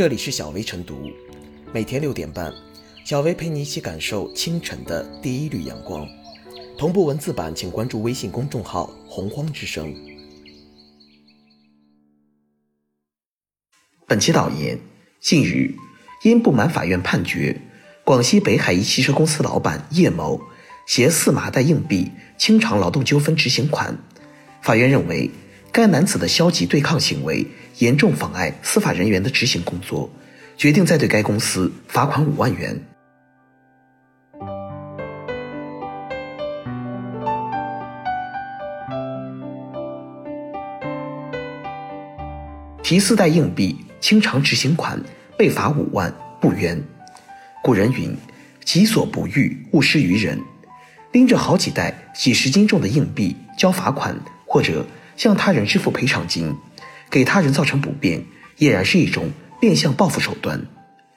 这里是小薇晨读，每天六点半，小薇陪你一起感受清晨的第一缕阳光。同步文字版，请关注微信公众号“洪荒之声”。本期导言：近日，因不满法院判决，广西北海一汽车公司老板叶某携四麻袋硬币清偿劳动纠纷执行款，法院认为该男子的消极对抗行为严重妨碍司法人员的执行工作，决定再对该公司罚款五万元。提四袋硬币清偿执行款，被罚五万，不冤。古人云：“己所不欲，勿施于人。”拎着好几袋几十斤重的硬币交罚款，或者向他人支付赔偿金，给他人造成不便，俨然是一种变相报复手段。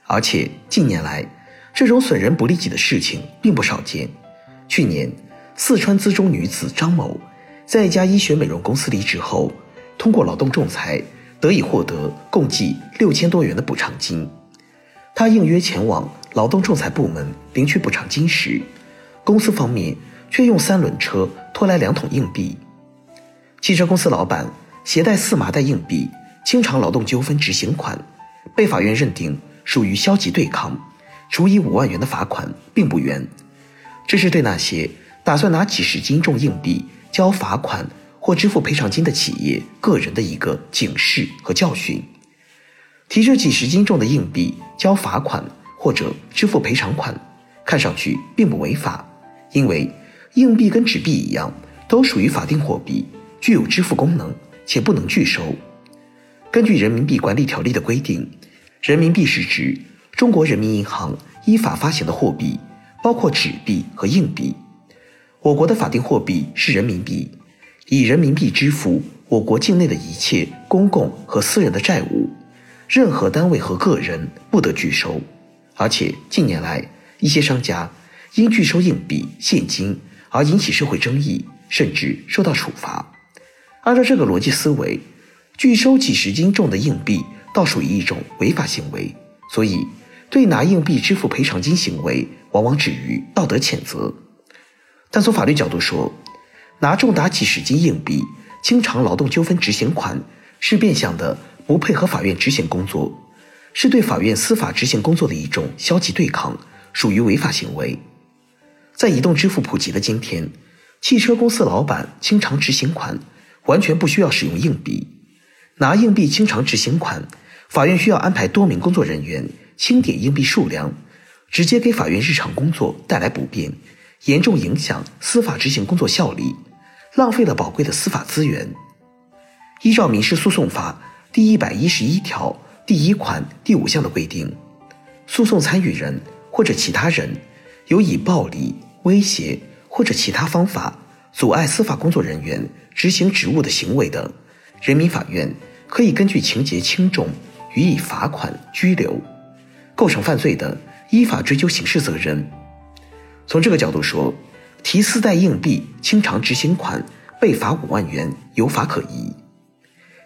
而且近年来，这种损人不利己的事情并不少见。去年，四川资中女子张某在一家医学美容公司离职后，通过劳动仲裁。得以获得共计六千多元的补偿金。他应约前往劳动仲裁部门领取补偿金时，公司方面却用三轮车拖来两桶硬币。汽车公司老板携带四麻袋硬币清偿劳动纠纷执行款，被法院认定属于消极对抗，处以五万元的罚款，并不冤。这是对那些打算拿几十斤重硬币交罚款。或支付赔偿金的企业、个人的一个警示和教训。提着几十斤重的硬币交罚款或者支付赔偿款，看上去并不违法，因为硬币跟纸币一样，都属于法定货币，具有支付功能，且不能拒收。根据《人民币管理条例》的规定，人民币是指中国人民银行依法发行的货币，包括纸币和硬币。我国的法定货币是人民币。以人民币支付我国境内的一切公共和私人的债务，任何单位和个人不得拒收。而且近年来，一些商家因拒收硬币、现金而引起社会争议，甚至受到处罚。按照这个逻辑思维，拒收几十斤重的硬币倒属于一种违法行为，所以对拿硬币支付赔偿金行为，往往止于道德谴责。但从法律角度说，拿重达几十斤硬币清偿劳动纠纷执行款，是变相的不配合法院执行工作，是对法院司法执行工作的一种消极对抗，属于违法行为。在移动支付普及的今天，汽车公司老板清偿执行款完全不需要使用硬币，拿硬币清偿执行款，法院需要安排多名工作人员清点硬币数量，直接给法院日常工作带来不便，严重影响司法执行工作效率。浪费了宝贵的司法资源。依照民事诉讼法第一百一十一条第一款第五项的规定，诉讼参与人或者其他人有以暴力、威胁或者其他方法阻碍司法工作人员执行职务的行为的，人民法院可以根据情节轻重予以罚款、拘留；构成犯罪的，依法追究刑事责任。从这个角度说。提四袋硬币清偿执行款，被罚五万元，有法可依。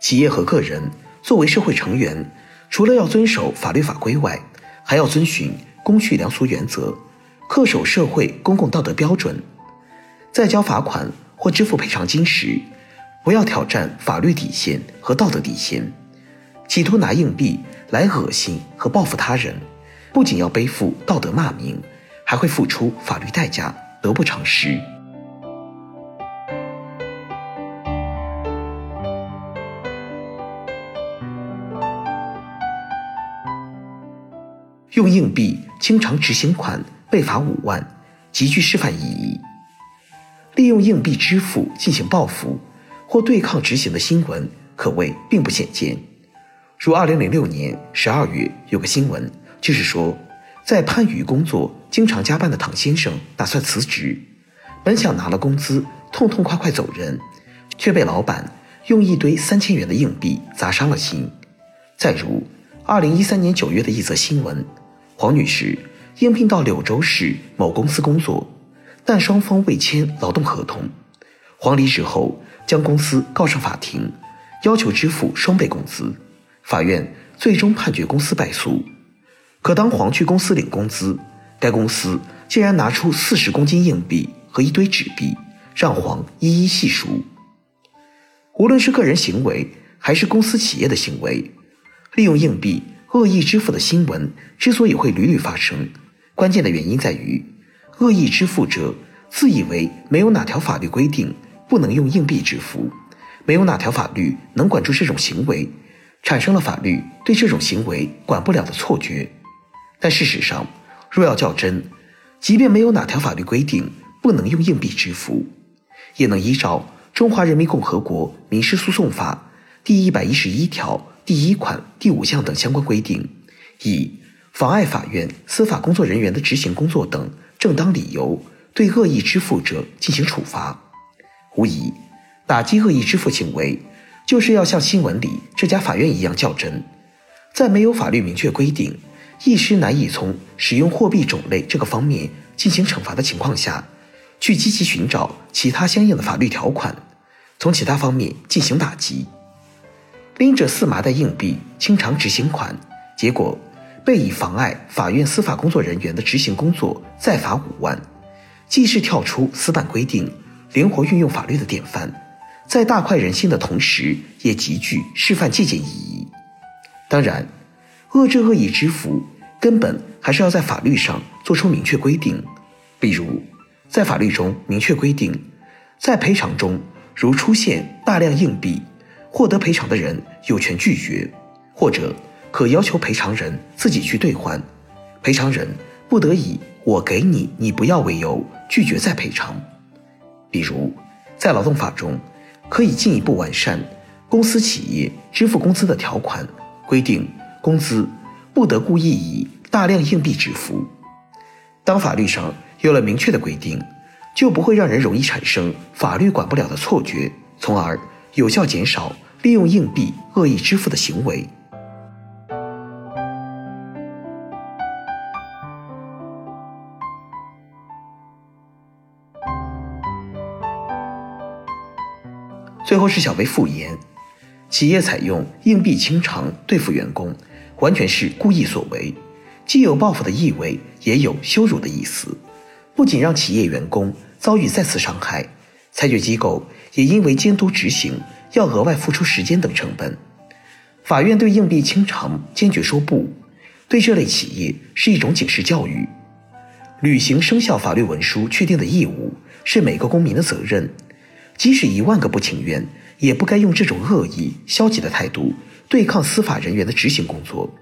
企业和个人作为社会成员，除了要遵守法律法规外，还要遵循公序良俗原则，恪守社会公共道德标准。在交罚款或支付赔偿金时，不要挑战法律底线和道德底线，企图拿硬币来恶心和报复他人，不仅要背负道德骂名，还会付出法律代价。得不偿失。用硬币清偿执行款被罚五万，极具示范意义。利用硬币支付进行报复或对抗执行的新闻，可谓并不鲜见。如二零零六年十二月有个新闻，就是说。在番禺工作经常加班的唐先生打算辞职，本想拿了工资痛痛快快走人，却被老板用一堆三千元的硬币砸伤了心。再如，二零一三年九月的一则新闻，黄女士应聘到柳州市某公司工作，但双方未签劳动合同。黄离职后将公司告上法庭，要求支付双倍工资，法院最终判决公司败诉。可当黄去公司领工资，该公司竟然拿出四十公斤硬币和一堆纸币，让黄一一细数。无论是个人行为还是公司企业的行为，利用硬币恶意支付的新闻之所以会屡屡发生，关键的原因在于，恶意支付者自以为没有哪条法律规定不能用硬币支付，没有哪条法律能管住这种行为，产生了法律对这种行为管不了的错觉。但事实上，若要较真，即便没有哪条法律规定不能用硬币支付，也能依照。《中华人民共和国民事诉讼法》第一百一十一条第一款第五项等相关规定，以妨碍法院司法工作人员的执行工作等正当理由，对恶意支付者进行处罚。无疑，打击恶意支付行为，就是要像新闻里这家法院一样较真，在没有法律明确规定，一时难以从使用货币种类这个方面进行惩罚的情况下，去积极寻找其他相应的法律条款。从其他方面进行打击，拎着四麻袋硬币清偿执行款，结果被以妨碍法院司法工作人员的执行工作再罚五万，既是跳出死板规定、灵活运用法律的典范，在大快人心的同时，也极具示范借鉴意义。当然，遏制恶意支付根本还是要在法律上做出明确规定，比如在法律中明确规定，在赔偿中。如出现大量硬币，获得赔偿的人有权拒绝，或者可要求赔偿人自己去兑换，赔偿人不得以我给你，你不要为由拒绝再赔偿。比如，在劳动法中，可以进一步完善公司企业支付工资的条款，规定工资不得故意以大量硬币支付。当法律上有了明确的规定。就不会让人容易产生法律管不了的错觉，从而有效减少利用硬币恶意支付的行为。最后是小薇复言，企业采用硬币清偿对付员工，完全是故意所为，既有报复的意味，也有羞辱的意思，不仅让企业员工。遭遇再次伤害，裁决机构也因为监督执行要额外付出时间等成本。法院对硬币清偿坚决说不，对这类企业是一种警示教育。履行生效法律文书确定的义务是每个公民的责任，即使一万个不情愿，也不该用这种恶意、消极的态度对抗司法人员的执行工作。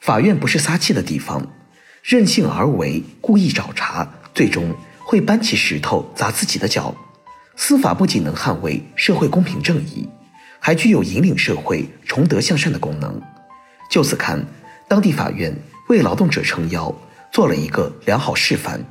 法院不是撒气的地方，任性而为、故意找茬，最终。会搬起石头砸自己的脚。司法不仅能捍卫社会公平正义，还具有引领社会崇德向善的功能。就此看，当地法院为劳动者撑腰，做了一个良好示范。